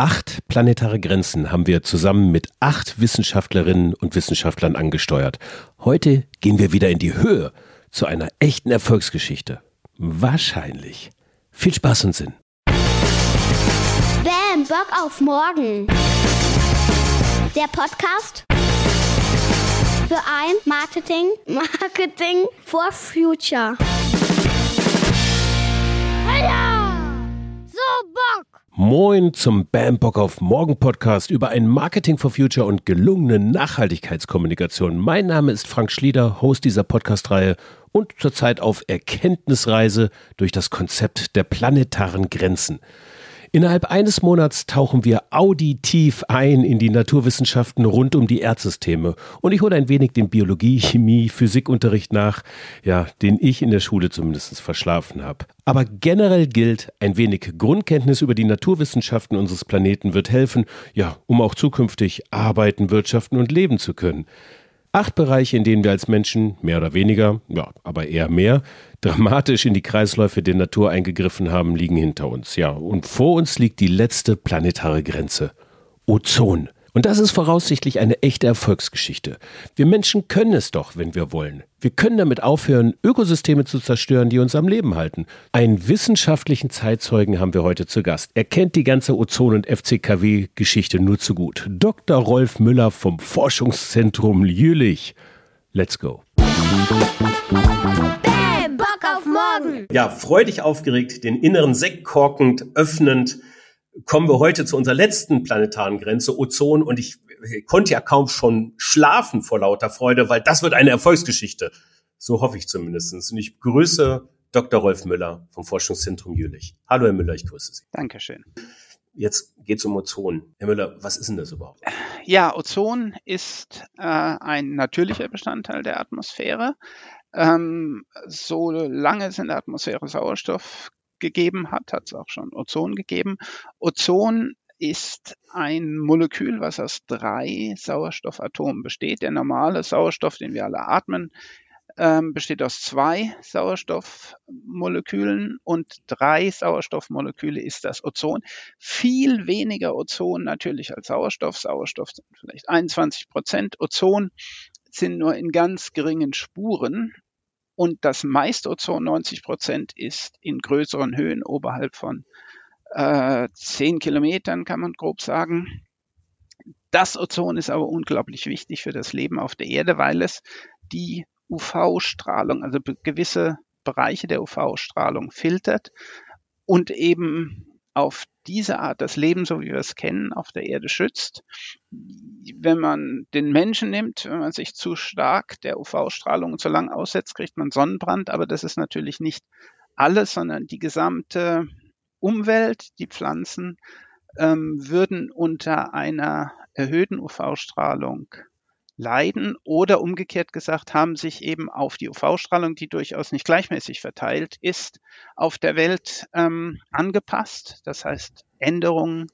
Acht planetare Grenzen haben wir zusammen mit acht Wissenschaftlerinnen und Wissenschaftlern angesteuert. Heute gehen wir wieder in die Höhe zu einer echten Erfolgsgeschichte. Wahrscheinlich. Viel Spaß und Sinn. Bam, Bock auf morgen. Der Podcast für ein Marketing, Marketing for Future. Ja! So Bock! Moin zum Bam Bock auf Morgen Podcast über ein Marketing for Future und gelungene Nachhaltigkeitskommunikation. Mein Name ist Frank Schlieder, Host dieser Podcast-Reihe und zurzeit auf Erkenntnisreise durch das Konzept der planetaren Grenzen. Innerhalb eines Monats tauchen wir auditiv ein in die Naturwissenschaften rund um die Erdsysteme und ich hole ein wenig den Biologie, Chemie, Physikunterricht nach, ja, den ich in der Schule zumindest verschlafen habe. Aber generell gilt, ein wenig Grundkenntnis über die Naturwissenschaften unseres Planeten wird helfen, ja, um auch zukünftig arbeiten, wirtschaften und leben zu können. Acht Bereiche, in denen wir als Menschen mehr oder weniger, ja, aber eher mehr, dramatisch in die Kreisläufe der Natur eingegriffen haben, liegen hinter uns. Ja, und vor uns liegt die letzte planetare Grenze. Ozon. Und das ist voraussichtlich eine echte Erfolgsgeschichte. Wir Menschen können es doch, wenn wir wollen. Wir können damit aufhören, Ökosysteme zu zerstören, die uns am Leben halten. Einen wissenschaftlichen Zeitzeugen haben wir heute zu Gast. Er kennt die ganze Ozon- und FCKW-Geschichte nur zu gut. Dr. Rolf Müller vom Forschungszentrum Jülich. Let's go. Bam, Bock auf morgen. Ja, freudig aufgeregt, den inneren Sekt korkend, öffnend, kommen wir heute zu unserer letzten planetaren Grenze, Ozon. Und ich, konnte ja kaum schon schlafen vor lauter Freude, weil das wird eine Erfolgsgeschichte. So hoffe ich zumindest. Und ich grüße Dr. Rolf Müller vom Forschungszentrum Jülich. Hallo, Herr Müller, ich grüße Sie. Dankeschön. Jetzt geht's um Ozon. Herr Müller, was ist denn das überhaupt? Ja, Ozon ist äh, ein natürlicher Bestandteil der Atmosphäre. Ähm, solange es in der Atmosphäre Sauerstoff gegeben hat, hat es auch schon Ozon gegeben. Ozon ist ein Molekül, was aus drei Sauerstoffatomen besteht. Der normale Sauerstoff, den wir alle atmen, ähm, besteht aus zwei Sauerstoffmolekülen und drei Sauerstoffmoleküle ist das Ozon. Viel weniger Ozon natürlich als Sauerstoff. Sauerstoff sind vielleicht 21 Prozent. Ozon sind nur in ganz geringen Spuren. Und das meiste Ozon, 90 Prozent, ist in größeren Höhen oberhalb von äh, 10 Kilometern, kann man grob sagen. Das Ozon ist aber unglaublich wichtig für das Leben auf der Erde, weil es die UV-Strahlung, also gewisse Bereiche der UV-Strahlung filtert und eben auf diese Art das Leben, so wie wir es kennen, auf der Erde schützt. Wenn man den Menschen nimmt, wenn man sich zu stark der UV-Strahlung zu lang aussetzt, kriegt man Sonnenbrand, aber das ist natürlich nicht alles, sondern die gesamte Umwelt, die Pflanzen ähm, würden unter einer erhöhten UV-Strahlung leiden oder umgekehrt gesagt haben sich eben auf die UV-Strahlung, die durchaus nicht gleichmäßig verteilt ist, auf der Welt ähm, angepasst. Das heißt Änderungen,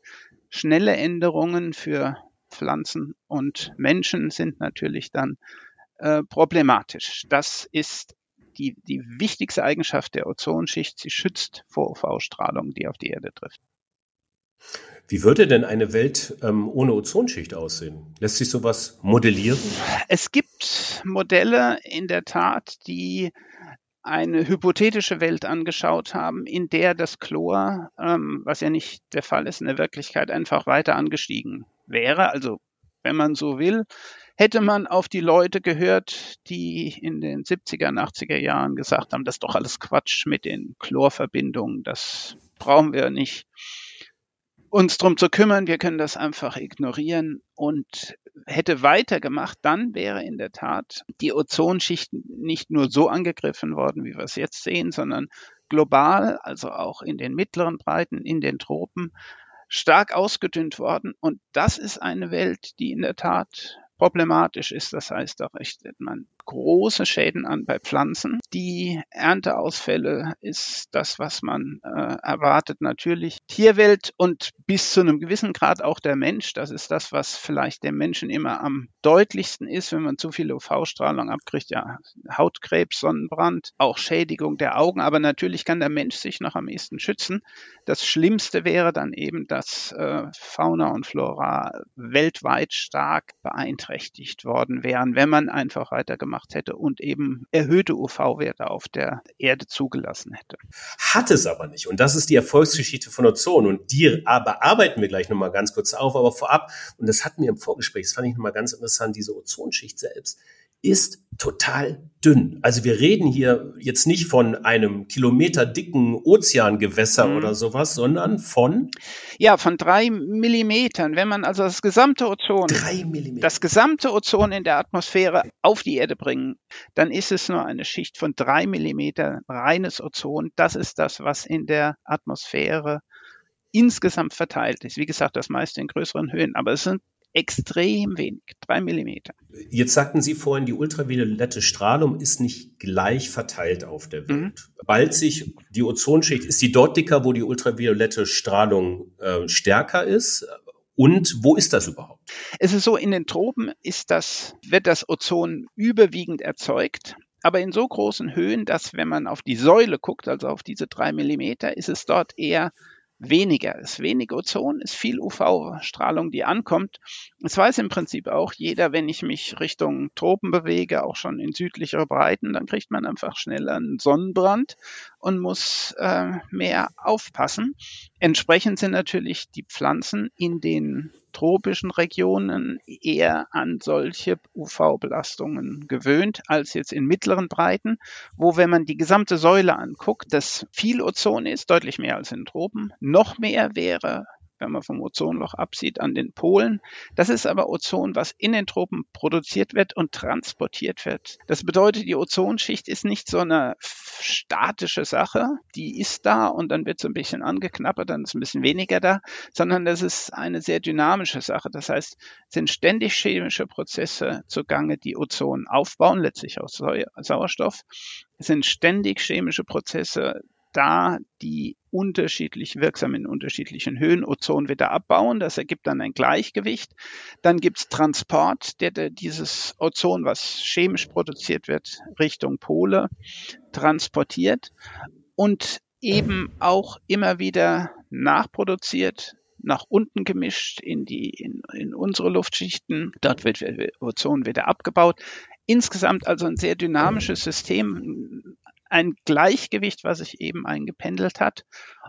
schnelle Änderungen für Pflanzen und Menschen sind natürlich dann äh, problematisch. Das ist die, die wichtigste Eigenschaft der Ozonschicht. Sie schützt vor UV-Strahlung, die auf die Erde trifft. Wie würde denn eine Welt ähm, ohne Ozonschicht aussehen? Lässt sich sowas modellieren? Es gibt Modelle in der Tat, die eine hypothetische Welt angeschaut haben, in der das Chlor, ähm, was ja nicht der Fall ist, in der Wirklichkeit einfach weiter angestiegen wäre. Also wenn man so will, hätte man auf die Leute gehört, die in den 70er und 80er Jahren gesagt haben, das ist doch alles Quatsch mit den Chlorverbindungen, das brauchen wir nicht uns drum zu kümmern, wir können das einfach ignorieren und hätte weitergemacht, dann wäre in der Tat die Ozonschicht nicht nur so angegriffen worden, wie wir es jetzt sehen, sondern global, also auch in den mittleren Breiten, in den Tropen, stark ausgedünnt worden. Und das ist eine Welt, die in der Tat problematisch ist. Das heißt auch echt, man große Schäden an bei Pflanzen. Die Ernteausfälle ist das, was man äh, erwartet. Natürlich Tierwelt und bis zu einem gewissen Grad auch der Mensch. Das ist das, was vielleicht dem Menschen immer am deutlichsten ist, wenn man zu viel UV-Strahlung abkriegt. Ja, Hautkrebs, Sonnenbrand, auch Schädigung der Augen. Aber natürlich kann der Mensch sich noch am ehesten schützen. Das Schlimmste wäre dann eben, dass äh, Fauna und Flora weltweit stark beeinträchtigt worden wären, wenn man einfach weitergemacht hätte und eben erhöhte UV-Werte auf der Erde zugelassen hätte. Hat es aber nicht. Und das ist die Erfolgsgeschichte von Ozon. Und die bearbeiten wir gleich nochmal ganz kurz auf. Aber vorab, und das hatten wir im Vorgespräch, das fand ich nochmal ganz interessant, diese Ozonschicht selbst ist total dünn. Also wir reden hier jetzt nicht von einem kilometerdicken Ozeangewässer mhm. oder sowas, sondern von ja von drei Millimetern. Wenn man also das gesamte Ozon, das gesamte Ozon in der Atmosphäre auf die Erde bringen, dann ist es nur eine Schicht von drei Millimeter reines Ozon. Das ist das, was in der Atmosphäre insgesamt verteilt ist. Wie gesagt, das meiste in größeren Höhen, aber es sind extrem wenig, drei Millimeter. Jetzt sagten Sie vorhin, die ultraviolette Strahlung ist nicht gleich verteilt auf der Welt. Mhm. Bald sich die Ozonschicht, ist die dort dicker, wo die ultraviolette Strahlung äh, stärker ist? Und wo ist das überhaupt? Es ist so, in den Tropen ist das, wird das Ozon überwiegend erzeugt aber in so großen Höhen, dass wenn man auf die Säule guckt, also auf diese drei Millimeter, ist es dort eher weniger ist. Wenig Ozon ist viel UV-Strahlung, die ankommt. Das weiß im Prinzip auch jeder, wenn ich mich Richtung Tropen bewege, auch schon in südlichere Breiten, dann kriegt man einfach schneller einen Sonnenbrand und muss äh, mehr aufpassen. Entsprechend sind natürlich die Pflanzen in den tropischen Regionen eher an solche UV-Belastungen gewöhnt als jetzt in mittleren Breiten, wo, wenn man die gesamte Säule anguckt, das viel Ozon ist, deutlich mehr als in Tropen. Noch mehr wäre wenn man vom Ozonloch absieht, an den Polen. Das ist aber Ozon, was in den Tropen produziert wird und transportiert wird. Das bedeutet, die Ozonschicht ist nicht so eine statische Sache, die ist da und dann wird so ein bisschen angeknappert, dann ist ein bisschen weniger da, sondern das ist eine sehr dynamische Sache. Das heißt, es sind ständig chemische Prozesse zugange, die Ozon aufbauen, letztlich aus Sauerstoff. Es sind ständig chemische Prozesse da die unterschiedlich wirksam in unterschiedlichen Höhen Ozon wieder abbauen. Das ergibt dann ein Gleichgewicht. Dann gibt es Transport, der, der dieses Ozon, was chemisch produziert wird, Richtung Pole transportiert und eben auch immer wieder nachproduziert, nach unten gemischt in die in, in unsere Luftschichten. Dort wird Ozon wieder abgebaut. Insgesamt also ein sehr dynamisches System, ein Gleichgewicht, was sich eben eingependelt hat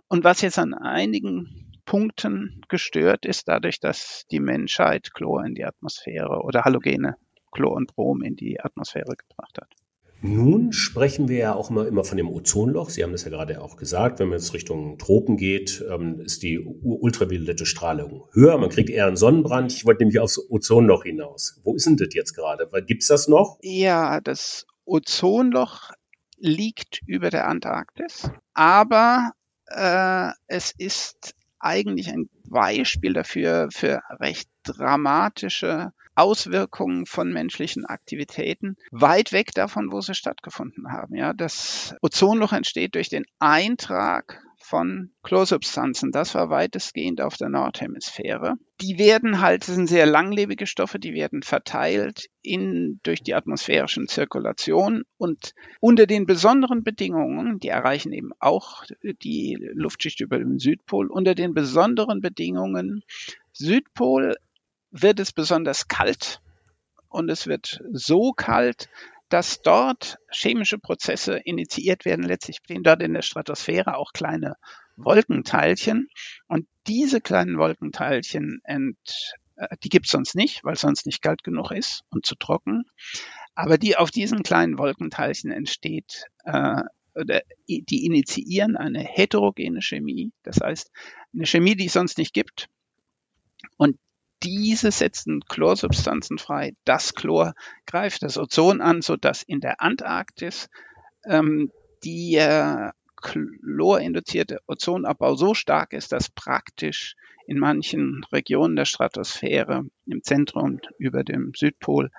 und was jetzt an einigen Punkten gestört ist, dadurch, dass die Menschheit Chlor in die Atmosphäre oder halogene Chlor und Brom in die Atmosphäre gebracht hat. Nun sprechen wir ja auch immer, immer von dem Ozonloch. Sie haben das ja gerade auch gesagt. Wenn man jetzt Richtung Tropen geht, ähm, ist die ultraviolette Strahlung höher. Man kriegt eher einen Sonnenbrand. Ich wollte nämlich aufs Ozonloch hinaus. Wo ist denn das jetzt gerade? Gibt es das noch? Ja, das Ozonloch liegt über der Antarktis, aber äh, es ist eigentlich ein Beispiel dafür für recht dramatische Auswirkungen von menschlichen Aktivitäten weit weg davon, wo sie stattgefunden haben. Ja, das Ozonloch entsteht durch den Eintrag von Chlorsubstanzen. Das war weitestgehend auf der Nordhemisphäre. Die werden halt, das sind sehr langlebige Stoffe, die werden verteilt in, durch die atmosphärischen Zirkulation und unter den besonderen Bedingungen, die erreichen eben auch die Luftschicht über dem Südpol, unter den besonderen Bedingungen Südpol wird es besonders kalt und es wird so kalt, dass dort chemische Prozesse initiiert werden. Letztlich stehen dort in der Stratosphäre auch kleine Wolkenteilchen. Und diese kleinen Wolkenteilchen, ent, äh, die gibt es sonst nicht, weil es sonst nicht kalt genug ist und zu trocken. Aber die auf diesen kleinen Wolkenteilchen entsteht, äh, die initiieren eine heterogene Chemie. Das heißt, eine Chemie, die es sonst nicht gibt. Diese setzen Chlorsubstanzen frei. Das Chlor greift das Ozon an, sodass in der Antarktis ähm, die äh, chlorinduzierte Ozonabbau so stark ist, dass praktisch in manchen Regionen der Stratosphäre im Zentrum über dem Südpol,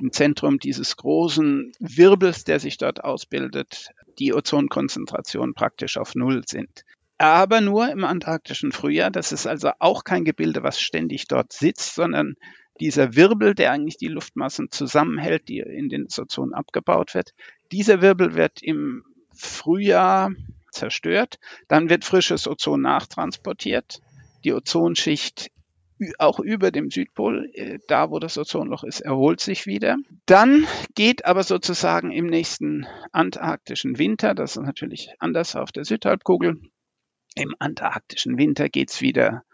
im Zentrum dieses großen Wirbels, der sich dort ausbildet, die Ozonkonzentrationen praktisch auf Null sind. Aber nur im antarktischen Frühjahr. Das ist also auch kein Gebilde, was ständig dort sitzt, sondern dieser Wirbel, der eigentlich die Luftmassen zusammenhält, die in den Ozon abgebaut wird. Dieser Wirbel wird im Frühjahr zerstört, dann wird frisches Ozon nachtransportiert. Die Ozonschicht auch über dem Südpol, äh, da wo das Ozonloch ist, erholt sich wieder. Dann geht aber sozusagen im nächsten antarktischen Winter, das ist natürlich anders auf der Südhalbkugel, im antarktischen Winter geht's wieder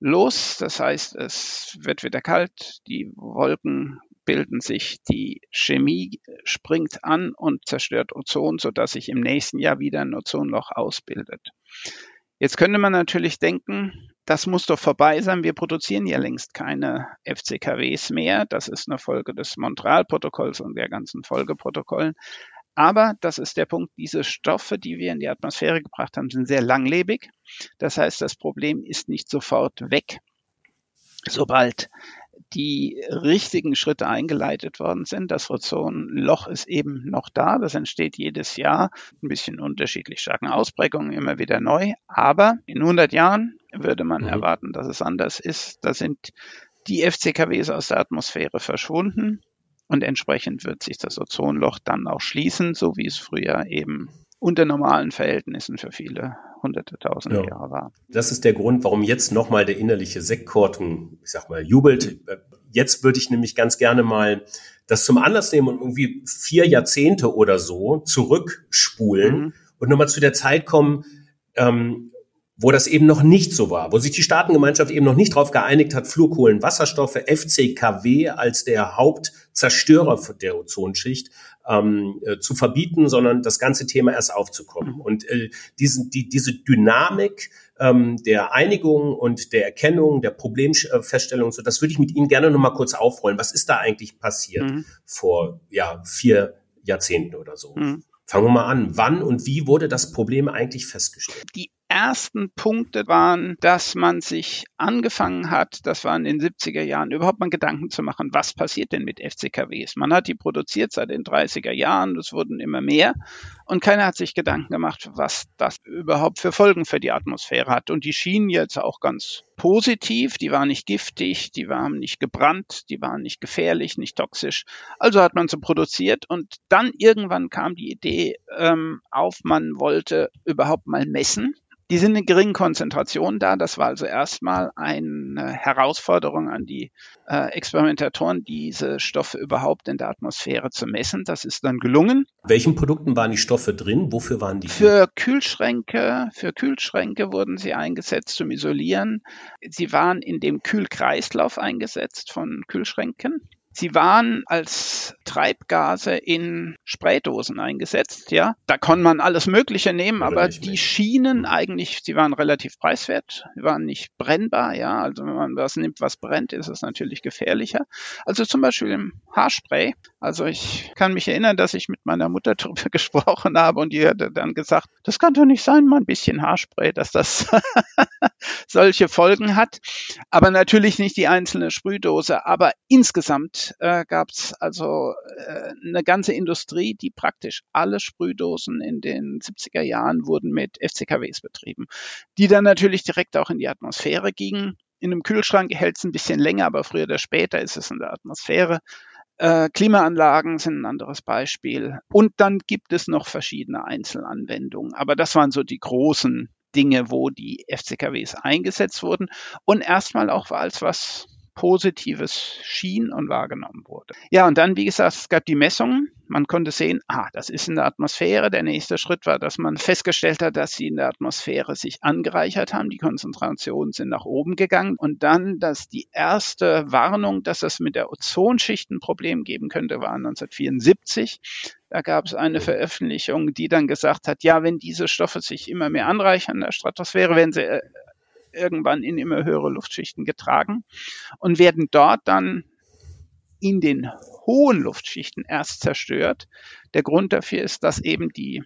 los. Das heißt, es wird wieder kalt, die Wolken bilden sich, die Chemie springt an und zerstört Ozon, sodass sich im nächsten Jahr wieder ein Ozonloch ausbildet. Jetzt könnte man natürlich denken, das muss doch vorbei sein. Wir produzieren ja längst keine FCKWs mehr. Das ist eine Folge des Montreal-Protokolls und der ganzen Folgeprotokollen. Aber das ist der Punkt, diese Stoffe, die wir in die Atmosphäre gebracht haben, sind sehr langlebig. Das heißt, das Problem ist nicht sofort weg, sobald die richtigen Schritte eingeleitet worden sind. Das Ozonloch ist eben noch da. Das entsteht jedes Jahr. Ein bisschen unterschiedlich starken Ausprägungen, immer wieder neu. Aber in 100 Jahren würde man mhm. erwarten, dass es anders ist. Da sind die FCKWs aus der Atmosphäre verschwunden. Und entsprechend wird sich das Ozonloch dann auch schließen, so wie es früher eben unter normalen Verhältnissen für viele hunderte, tausende ja. Jahre war. Das ist der Grund, warum jetzt nochmal der innerliche Sektkorten, ich sag mal, jubelt. Jetzt würde ich nämlich ganz gerne mal das zum Anlass nehmen und irgendwie vier Jahrzehnte oder so zurückspulen mhm. und nochmal zu der Zeit kommen, ähm, wo das eben noch nicht so war, wo sich die Staatengemeinschaft eben noch nicht darauf geeinigt hat, Fluorkohlenwasserstoffe, FCKW als der Hauptzerstörer der Ozonschicht ähm, äh, zu verbieten, sondern das ganze Thema erst aufzukommen. Mhm. Und äh, diesen, die, diese Dynamik ähm, der Einigung und der Erkennung, der Problemfeststellung, so das würde ich mit Ihnen gerne noch mal kurz aufrollen. Was ist da eigentlich passiert mhm. vor ja, vier Jahrzehnten oder so? Mhm. Fangen wir mal an. Wann und wie wurde das Problem eigentlich festgestellt? Die ersten Punkte waren, dass man sich angefangen hat, das war in den 70er Jahren, überhaupt mal Gedanken zu machen, was passiert denn mit FCKWs? Man hat die produziert seit den 30er Jahren, es wurden immer mehr und keiner hat sich Gedanken gemacht, was das überhaupt für Folgen für die Atmosphäre hat. Und die schienen jetzt auch ganz positiv, die waren nicht giftig, die waren nicht gebrannt, die waren nicht gefährlich, nicht toxisch. Also hat man sie produziert und dann irgendwann kam die Idee ähm, auf, man wollte überhaupt mal messen die sind in geringen Konzentrationen da. Das war also erstmal eine Herausforderung an die äh, Experimentatoren, diese Stoffe überhaupt in der Atmosphäre zu messen. Das ist dann gelungen. Welchen Produkten waren die Stoffe drin? Wofür waren die? Für Kühlschränke, für Kühlschränke wurden sie eingesetzt zum Isolieren. Sie waren in dem Kühlkreislauf eingesetzt von Kühlschränken. Sie waren als Treibgase in Spraydosen eingesetzt, ja. Da konnte man alles Mögliche nehmen, Oder aber die schienen mhm. eigentlich, sie waren relativ preiswert, sie waren nicht brennbar, ja. Also wenn man was nimmt, was brennt, ist es natürlich gefährlicher. Also zum Beispiel im Haarspray. Also ich kann mich erinnern, dass ich mit meiner Mutter darüber gesprochen habe und die hat dann gesagt, das kann doch nicht sein, mal ein bisschen Haarspray, dass das solche Folgen hat. Aber natürlich nicht die einzelne Sprühdose, aber insgesamt äh, gab es also äh, eine ganze Industrie, die praktisch alle Sprühdosen in den 70er Jahren wurden mit FCKWs betrieben, die dann natürlich direkt auch in die Atmosphäre gingen. In einem Kühlschrank hält es ein bisschen länger, aber früher oder später ist es in der Atmosphäre. Äh, Klimaanlagen sind ein anderes Beispiel. Und dann gibt es noch verschiedene Einzelanwendungen. Aber das waren so die großen Dinge, wo die FCKWs eingesetzt wurden und erstmal auch als was Positives schien und wahrgenommen wurde. Ja, und dann, wie gesagt, es gab die Messungen. Man konnte sehen, ah, das ist in der Atmosphäre. Der nächste Schritt war, dass man festgestellt hat, dass sie in der Atmosphäre sich angereichert haben. Die Konzentrationen sind nach oben gegangen. Und dann, dass die erste Warnung, dass es mit der Ozonschicht ein Problem geben könnte, war 1974. Da gab es eine Veröffentlichung, die dann gesagt hat, ja, wenn diese Stoffe sich immer mehr anreichern in der Stratosphäre, werden sie äh, irgendwann in immer höhere Luftschichten getragen und werden dort dann in den hohen Luftschichten erst zerstört. Der Grund dafür ist, dass eben die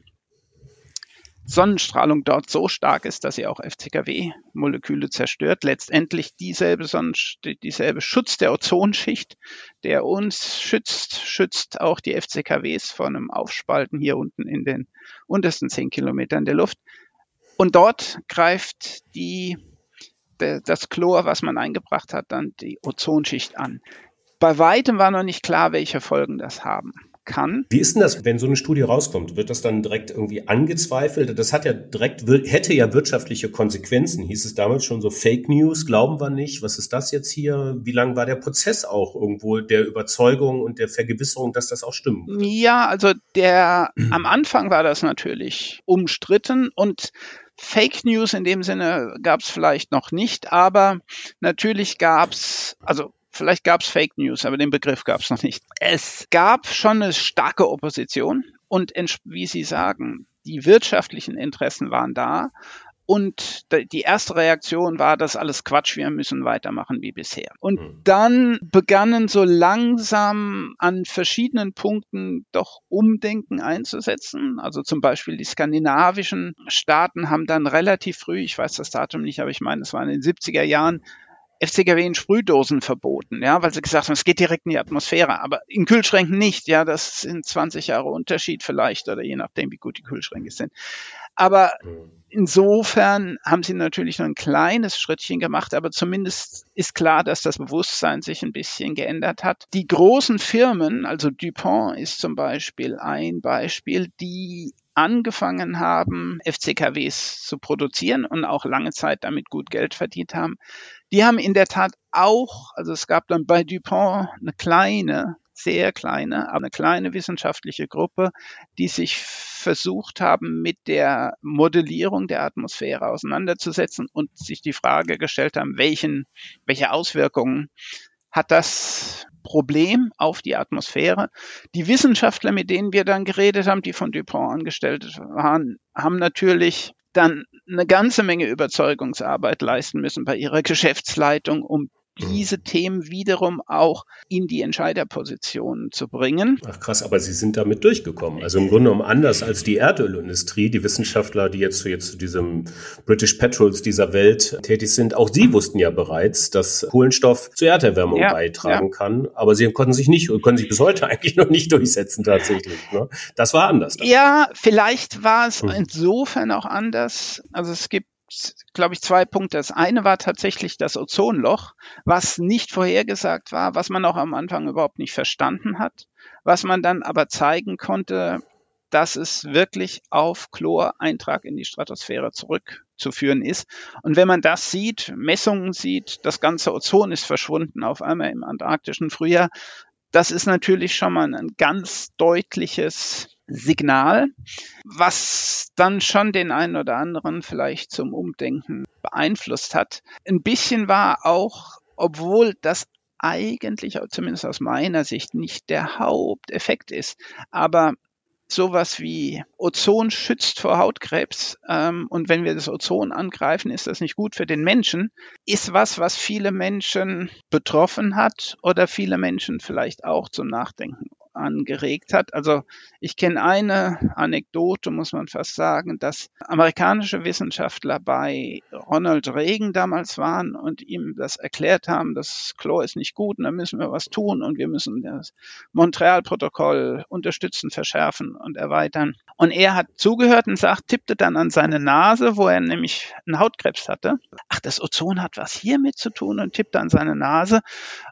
Sonnenstrahlung dort so stark ist, dass sie auch FCKW-Moleküle zerstört. Letztendlich dieselbe, dieselbe Schutz der Ozonschicht, der uns schützt, schützt auch die FCKWs vor einem Aufspalten hier unten in den untersten zehn Kilometern der Luft. Und dort greift die, das Chlor, was man eingebracht hat, dann die Ozonschicht an. Bei weitem war noch nicht klar, welche Folgen das haben kann. Wie ist denn das, wenn so eine Studie rauskommt? Wird das dann direkt irgendwie angezweifelt? Das hat ja direkt, hätte ja wirtschaftliche Konsequenzen. Hieß es damals schon so Fake News? Glauben wir nicht? Was ist das jetzt hier? Wie lang war der Prozess auch irgendwo der Überzeugung und der Vergewisserung, dass das auch stimmt? Ja, also der, am Anfang war das natürlich umstritten und Fake News in dem Sinne gab es vielleicht noch nicht, aber natürlich gab es, also Vielleicht gab es Fake News, aber den Begriff gab es noch nicht. Es gab schon eine starke Opposition und wie Sie sagen, die wirtschaftlichen Interessen waren da. Und die erste Reaktion war, das alles Quatsch, wir müssen weitermachen wie bisher. Und hm. dann begannen so langsam an verschiedenen Punkten doch Umdenken einzusetzen. Also zum Beispiel die skandinavischen Staaten haben dann relativ früh, ich weiß das Datum nicht, aber ich meine, es war in den 70er Jahren, FCKW in Sprühdosen verboten, ja, weil sie gesagt haben, es geht direkt in die Atmosphäre, aber in Kühlschränken nicht, ja, das sind 20 Jahre Unterschied vielleicht oder je nachdem, wie gut die Kühlschränke sind. Aber mhm. insofern haben sie natürlich nur ein kleines Schrittchen gemacht, aber zumindest ist klar, dass das Bewusstsein sich ein bisschen geändert hat. Die großen Firmen, also Dupont ist zum Beispiel ein Beispiel, die angefangen haben, FCKWs zu produzieren und auch lange Zeit damit gut Geld verdient haben, die haben in der Tat auch, also es gab dann bei Dupont eine kleine, sehr kleine, aber eine kleine wissenschaftliche Gruppe, die sich versucht haben, mit der Modellierung der Atmosphäre auseinanderzusetzen und sich die Frage gestellt haben, welchen, welche Auswirkungen hat das Problem auf die Atmosphäre. Die Wissenschaftler, mit denen wir dann geredet haben, die von Dupont angestellt waren, haben natürlich dann eine ganze Menge Überzeugungsarbeit leisten müssen bei ihrer Geschäftsleitung, um. Diese Themen wiederum auch in die Entscheiderpositionen zu bringen. Ach krass, aber Sie sind damit durchgekommen. Also im Grunde genommen anders als die Erdölindustrie, die Wissenschaftler, die jetzt zu, jetzt zu diesem British Petrols dieser Welt tätig sind, auch sie wussten ja bereits, dass Kohlenstoff zur Erderwärmung ja, beitragen ja. kann. Aber sie konnten sich nicht, können sich bis heute eigentlich noch nicht durchsetzen tatsächlich. Ne? Das war anders. Dann. Ja, vielleicht war es hm. insofern auch anders. Also es gibt glaube ich, zwei Punkte. Das eine war tatsächlich das Ozonloch, was nicht vorhergesagt war, was man auch am Anfang überhaupt nicht verstanden hat, was man dann aber zeigen konnte, dass es wirklich auf Chloreintrag in die Stratosphäre zurückzuführen ist. Und wenn man das sieht, Messungen sieht, das ganze Ozon ist verschwunden auf einmal im antarktischen Frühjahr, das ist natürlich schon mal ein ganz deutliches Signal, was dann schon den einen oder anderen vielleicht zum Umdenken beeinflusst hat. Ein bisschen war auch, obwohl das eigentlich, zumindest aus meiner Sicht, nicht der Haupteffekt ist, aber sowas wie Ozon schützt vor Hautkrebs ähm, und wenn wir das Ozon angreifen, ist das nicht gut für den Menschen, ist was, was viele Menschen betroffen hat oder viele Menschen vielleicht auch zum Nachdenken angeregt hat. Also ich kenne eine Anekdote, muss man fast sagen, dass amerikanische Wissenschaftler bei Ronald Reagan damals waren und ihm das erklärt haben, das Chlor ist nicht gut und da müssen wir was tun und wir müssen das Montreal-Protokoll unterstützen, verschärfen und erweitern. Und er hat zugehört und sagt, tippte dann an seine Nase, wo er nämlich einen Hautkrebs hatte. Ach, das Ozon hat was hiermit zu tun und tippte an seine Nase.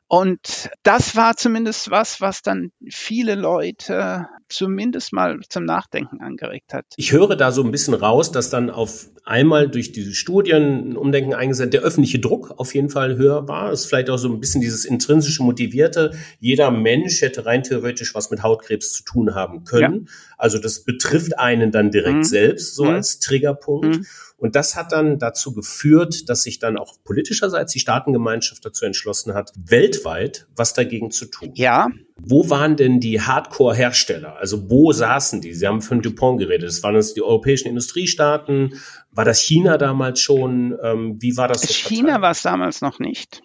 Und das war zumindest was, was dann viele Leute zumindest mal zum Nachdenken angeregt hat. Ich höre da so ein bisschen raus, dass dann auf einmal durch diese Studien ein Umdenken eingesetzt, der öffentliche Druck auf jeden Fall höher war. Es ist vielleicht auch so ein bisschen dieses intrinsische Motivierte. Jeder Mensch hätte rein theoretisch was mit Hautkrebs zu tun haben können. Ja. Also das betrifft einen dann direkt mhm. selbst, so mhm. als Triggerpunkt. Mhm. Und das hat dann dazu geführt, dass sich dann auch politischerseits die Staatengemeinschaft dazu entschlossen hat, weltweit was dagegen zu tun. Ja. Wo waren denn die Hardcore-Hersteller? Also wo saßen die? Sie haben von Dupont geredet. Das waren das die europäischen Industriestaaten? War das China damals schon? Ähm, wie war das? So China war es damals noch nicht.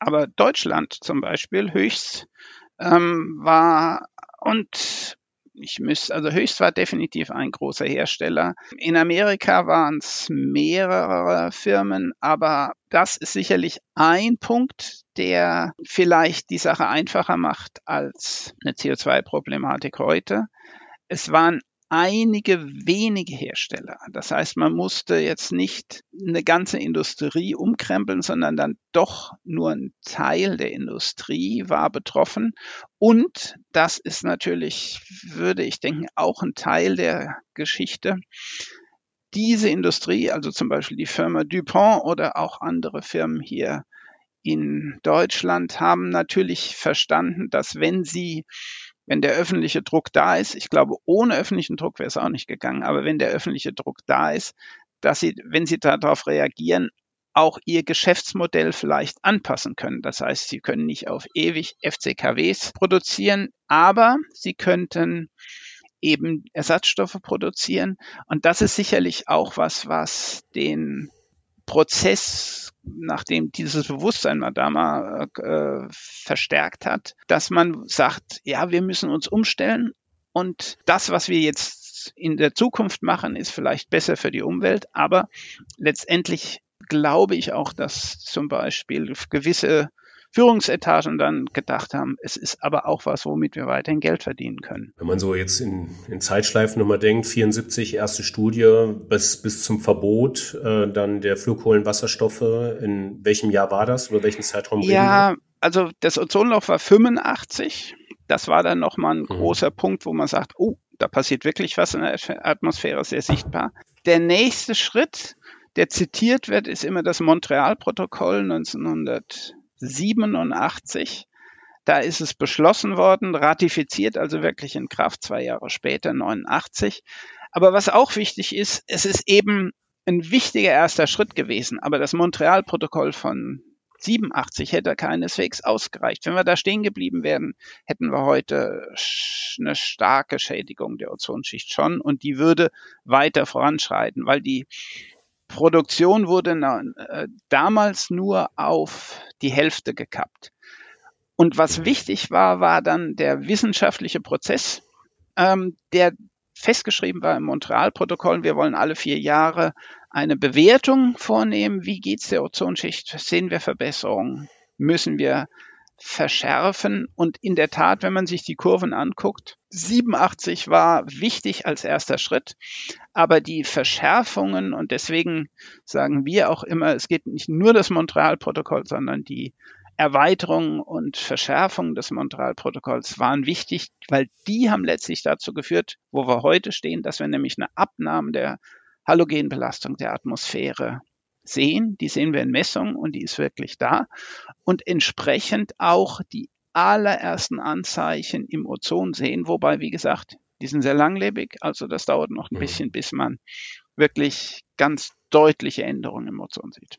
Aber Deutschland zum Beispiel höchst ähm, war und ich müsste, also Höchst war definitiv ein großer Hersteller. In Amerika waren es mehrere Firmen, aber das ist sicherlich ein Punkt, der vielleicht die Sache einfacher macht als eine CO2-Problematik heute. Es waren einige wenige Hersteller. Das heißt, man musste jetzt nicht eine ganze Industrie umkrempeln, sondern dann doch nur ein Teil der Industrie war betroffen. Und das ist natürlich, würde ich denken, auch ein Teil der Geschichte. Diese Industrie, also zum Beispiel die Firma DuPont oder auch andere Firmen hier in Deutschland, haben natürlich verstanden, dass wenn sie wenn der öffentliche Druck da ist, ich glaube, ohne öffentlichen Druck wäre es auch nicht gegangen, aber wenn der öffentliche Druck da ist, dass sie, wenn sie darauf reagieren, auch ihr Geschäftsmodell vielleicht anpassen können. Das heißt, sie können nicht auf ewig FCKWs produzieren, aber sie könnten eben Ersatzstoffe produzieren. Und das ist sicherlich auch was, was den Prozess nachdem dieses Bewusstsein Madama äh, verstärkt hat, dass man sagt, ja, wir müssen uns umstellen und das, was wir jetzt in der Zukunft machen, ist vielleicht besser für die Umwelt, aber letztendlich glaube ich auch, dass zum Beispiel gewisse Führungsetagen dann gedacht haben, es ist aber auch was, womit wir weiterhin Geld verdienen können. Wenn man so jetzt in, in Zeitschleifen nochmal denkt, 74 erste Studie bis, bis zum Verbot äh, dann der Flugkohlenwasserstoffe, in welchem Jahr war das? Über welchen Zeitraum Ja, also das Ozonloch war 85. Das war dann nochmal ein mhm. großer Punkt, wo man sagt, oh, da passiert wirklich was in der Atmosphäre, sehr sichtbar. Der nächste Schritt, der zitiert wird, ist immer das Montreal-Protokoll 1900. 87. Da ist es beschlossen worden, ratifiziert, also wirklich in Kraft zwei Jahre später, 89. Aber was auch wichtig ist, es ist eben ein wichtiger erster Schritt gewesen. Aber das Montreal-Protokoll von 87 hätte keineswegs ausgereicht. Wenn wir da stehen geblieben wären, hätten wir heute eine starke Schädigung der Ozonschicht schon und die würde weiter voranschreiten, weil die Produktion wurde äh, damals nur auf die Hälfte gekappt. Und was mhm. wichtig war, war dann der wissenschaftliche Prozess, ähm, der festgeschrieben war im Montreal-Protokoll. Wir wollen alle vier Jahre eine Bewertung vornehmen. Wie geht's der Ozonschicht? Sehen wir Verbesserungen? Müssen wir verschärfen. Und in der Tat, wenn man sich die Kurven anguckt, 87 war wichtig als erster Schritt, aber die Verschärfungen und deswegen sagen wir auch immer, es geht nicht nur das Montreal-Protokoll, sondern die Erweiterung und Verschärfung des Montreal-Protokolls waren wichtig, weil die haben letztlich dazu geführt, wo wir heute stehen, dass wir nämlich eine Abnahme der Halogenbelastung der Atmosphäre sehen. Die sehen wir in Messungen und die ist wirklich da. Und entsprechend auch die allerersten Anzeichen im Ozon sehen, wobei, wie gesagt, die sind sehr langlebig, also das dauert noch ein mhm. bisschen, bis man wirklich ganz deutliche Änderungen im Ozon sieht.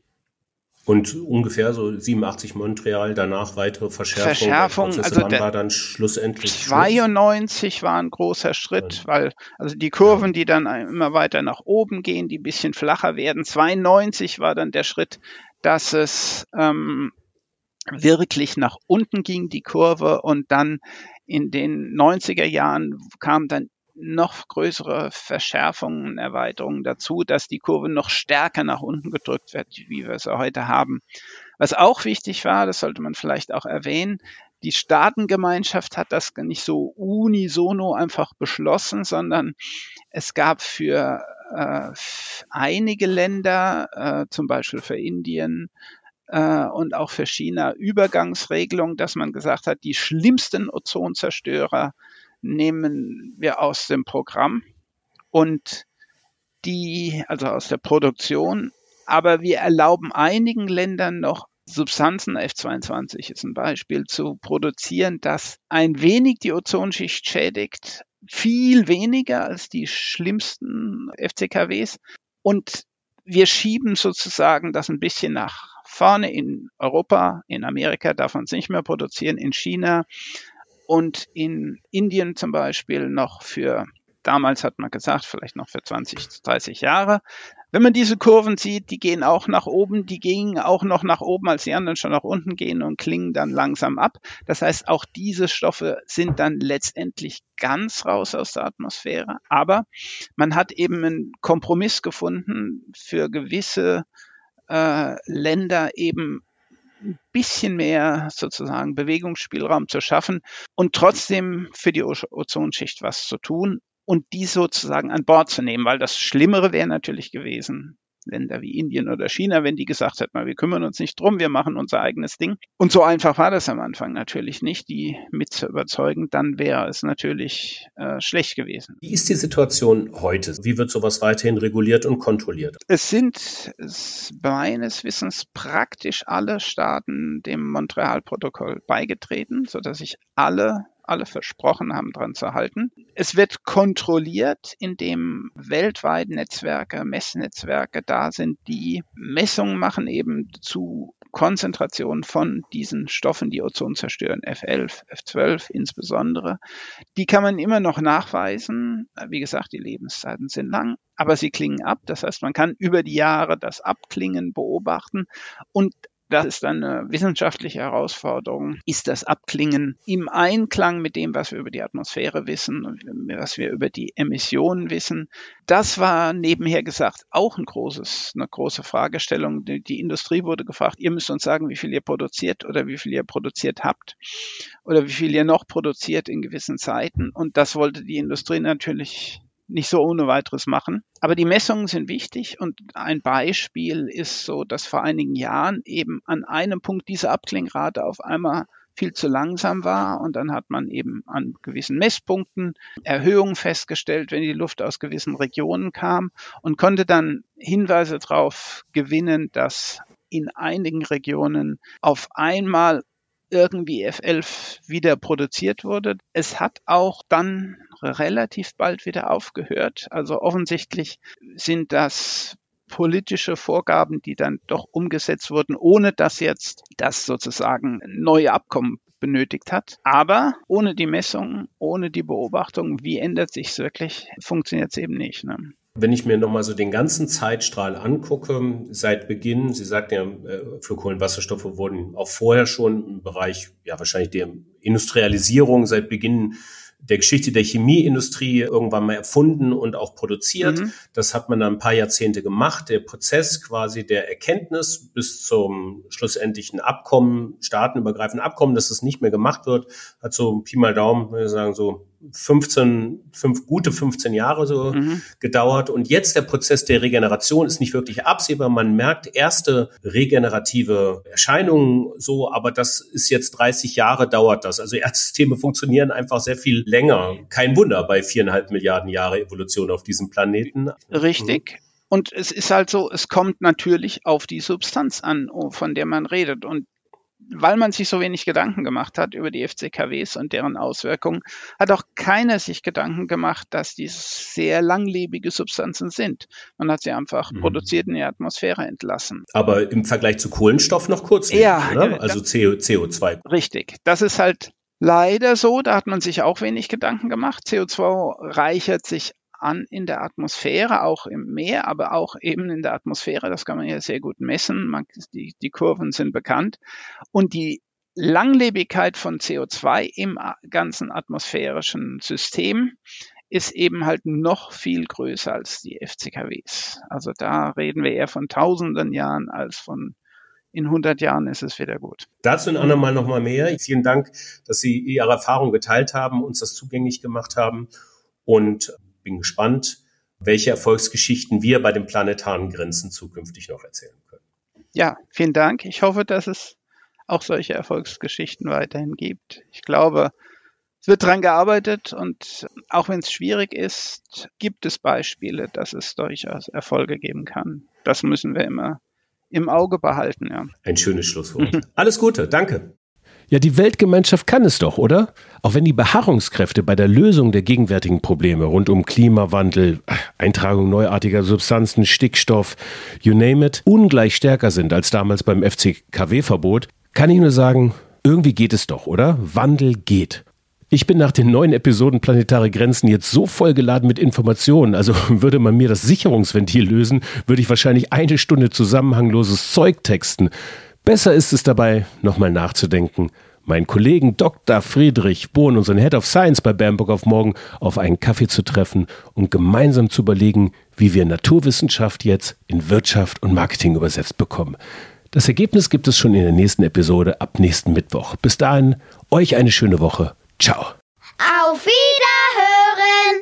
Und ungefähr so 87 Montreal, danach weitere Verschärfung. Verschärfung, also wann war dann schlussendlich 92 Schluss? war ein großer Schritt, ja. weil also die Kurven, die dann immer weiter nach oben gehen, die ein bisschen flacher werden. 92 war dann der Schritt, dass es ähm, wirklich nach unten ging, die Kurve, und dann in den 90er Jahren kam dann noch größere Verschärfungen, Erweiterungen dazu, dass die Kurve noch stärker nach unten gedrückt wird, wie wir es heute haben. Was auch wichtig war, das sollte man vielleicht auch erwähnen, die Staatengemeinschaft hat das nicht so unisono einfach beschlossen, sondern es gab für äh, einige Länder, äh, zum Beispiel für Indien, äh, und auch für China Übergangsregelungen, dass man gesagt hat, die schlimmsten Ozonzerstörer nehmen wir aus dem Programm und die, also aus der Produktion, aber wir erlauben einigen Ländern noch Substanzen, F22 ist ein Beispiel, zu produzieren, das ein wenig die Ozonschicht schädigt, viel weniger als die schlimmsten FCKWs. Und wir schieben sozusagen das ein bisschen nach vorne in Europa, in Amerika darf man es nicht mehr produzieren, in China und in Indien zum Beispiel noch für damals hat man gesagt, vielleicht noch für 20, 30 Jahre. Wenn man diese Kurven sieht, die gehen auch nach oben, die gingen auch noch nach oben, als die anderen schon nach unten gehen und klingen dann langsam ab. Das heißt, auch diese Stoffe sind dann letztendlich ganz raus aus der Atmosphäre. Aber man hat eben einen Kompromiss gefunden für gewisse äh, Länder eben ein bisschen mehr sozusagen Bewegungsspielraum zu schaffen und trotzdem für die Ozonschicht was zu tun und die sozusagen an Bord zu nehmen, weil das Schlimmere wäre natürlich gewesen, Länder wie Indien oder China, wenn die gesagt hätten, wir kümmern uns nicht drum, wir machen unser eigenes Ding. Und so einfach war das am Anfang natürlich nicht, die mit zu überzeugen, dann wäre es natürlich äh, schlecht gewesen. Wie ist die Situation heute? Wie wird sowas weiterhin reguliert und kontrolliert? Es sind meines Wissens praktisch alle Staaten dem Montreal-Protokoll beigetreten, sodass sich alle alle versprochen haben, dran zu halten. Es wird kontrolliert, indem weltweit Netzwerke, Messnetzwerke da sind, die Messungen machen eben zu Konzentrationen von diesen Stoffen, die Ozon zerstören, F11, F12 insbesondere. Die kann man immer noch nachweisen. Wie gesagt, die Lebenszeiten sind lang, aber sie klingen ab. Das heißt, man kann über die Jahre das Abklingen beobachten und das ist eine wissenschaftliche Herausforderung. Ist das Abklingen im Einklang mit dem, was wir über die Atmosphäre wissen und was wir über die Emissionen wissen? Das war nebenher gesagt auch ein großes, eine große Fragestellung. Die Industrie wurde gefragt, ihr müsst uns sagen, wie viel ihr produziert oder wie viel ihr produziert habt oder wie viel ihr noch produziert in gewissen Zeiten. Und das wollte die Industrie natürlich nicht so ohne weiteres machen. Aber die Messungen sind wichtig und ein Beispiel ist so, dass vor einigen Jahren eben an einem Punkt diese Abklingrate auf einmal viel zu langsam war und dann hat man eben an gewissen Messpunkten Erhöhungen festgestellt, wenn die Luft aus gewissen Regionen kam und konnte dann Hinweise darauf gewinnen, dass in einigen Regionen auf einmal irgendwie F11 wieder produziert wurde. Es hat auch dann relativ bald wieder aufgehört. Also offensichtlich sind das politische Vorgaben, die dann doch umgesetzt wurden, ohne dass jetzt das sozusagen neue Abkommen benötigt hat. Aber ohne die Messung, ohne die Beobachtung, wie ändert sich es wirklich, funktioniert es eben nicht. Ne? Wenn ich mir nochmal so den ganzen Zeitstrahl angucke, seit Beginn, Sie sagten ja, äh, Flugkohlenwasserstoffe wurden auch vorher schon im Bereich, ja wahrscheinlich der Industrialisierung seit Beginn der Geschichte der Chemieindustrie irgendwann mal erfunden und auch produziert. Mhm. Das hat man dann ein paar Jahrzehnte gemacht. Der Prozess quasi der Erkenntnis bis zum schlussendlichen Abkommen, staatenübergreifenden Abkommen, dass es nicht mehr gemacht wird, hat so Pi mal Daumen, würde ich sagen, so 15, fünf, gute 15 Jahre so mhm. gedauert. Und jetzt der Prozess der Regeneration ist nicht wirklich absehbar. Man merkt erste regenerative Erscheinungen so, aber das ist jetzt 30 Jahre dauert das. Also Erdsysteme funktionieren einfach sehr viel länger. Kein Wunder bei viereinhalb Milliarden Jahre Evolution auf diesem Planeten. Richtig. Und es ist halt so, es kommt natürlich auf die Substanz an, von der man redet. Und weil man sich so wenig Gedanken gemacht hat über die FCKWs und deren Auswirkungen, hat auch keiner sich Gedanken gemacht, dass dies sehr langlebige Substanzen sind. Man hat sie einfach mhm. produziert in die Atmosphäre entlassen. Aber im Vergleich zu Kohlenstoff noch kurz, ja, oder? Also CO2. Richtig. Das ist halt leider so. Da hat man sich auch wenig Gedanken gemacht. CO2 reichert sich an in der Atmosphäre, auch im Meer, aber auch eben in der Atmosphäre. Das kann man ja sehr gut messen. Man, die, die Kurven sind bekannt. Und die Langlebigkeit von CO2 im ganzen atmosphärischen System ist eben halt noch viel größer als die FCKWs. Also da reden wir eher von tausenden Jahren als von in 100 Jahren ist es wieder gut. Dazu ein andermal nochmal mehr. Vielen Dank, dass Sie Ihre Erfahrung geteilt haben, uns das zugänglich gemacht haben und bin gespannt, welche Erfolgsgeschichten wir bei den planetaren Grenzen zukünftig noch erzählen können. Ja, vielen Dank. Ich hoffe, dass es auch solche Erfolgsgeschichten weiterhin gibt. Ich glaube, es wird daran gearbeitet und auch wenn es schwierig ist, gibt es Beispiele, dass es durchaus Erfolge geben kann. Das müssen wir immer im Auge behalten. Ja. Ein schönes Schlusswort. Alles Gute, danke. Ja, die Weltgemeinschaft kann es doch, oder? Auch wenn die Beharrungskräfte bei der Lösung der gegenwärtigen Probleme rund um Klimawandel, Eintragung neuartiger Substanzen, Stickstoff, you name it, ungleich stärker sind als damals beim FCKW-Verbot, kann ich nur sagen, irgendwie geht es doch, oder? Wandel geht. Ich bin nach den neuen Episoden Planetare Grenzen jetzt so vollgeladen mit Informationen, also würde man mir das Sicherungsventil lösen, würde ich wahrscheinlich eine Stunde zusammenhangloses Zeug texten. Besser ist es dabei, nochmal nachzudenken, meinen Kollegen Dr. Friedrich Bohn, unseren Head of Science bei Bamberg auf morgen, auf einen Kaffee zu treffen und gemeinsam zu überlegen, wie wir Naturwissenschaft jetzt in Wirtschaft und Marketing übersetzt bekommen. Das Ergebnis gibt es schon in der nächsten Episode ab nächsten Mittwoch. Bis dahin, euch eine schöne Woche. Ciao. Auf Wiederhören!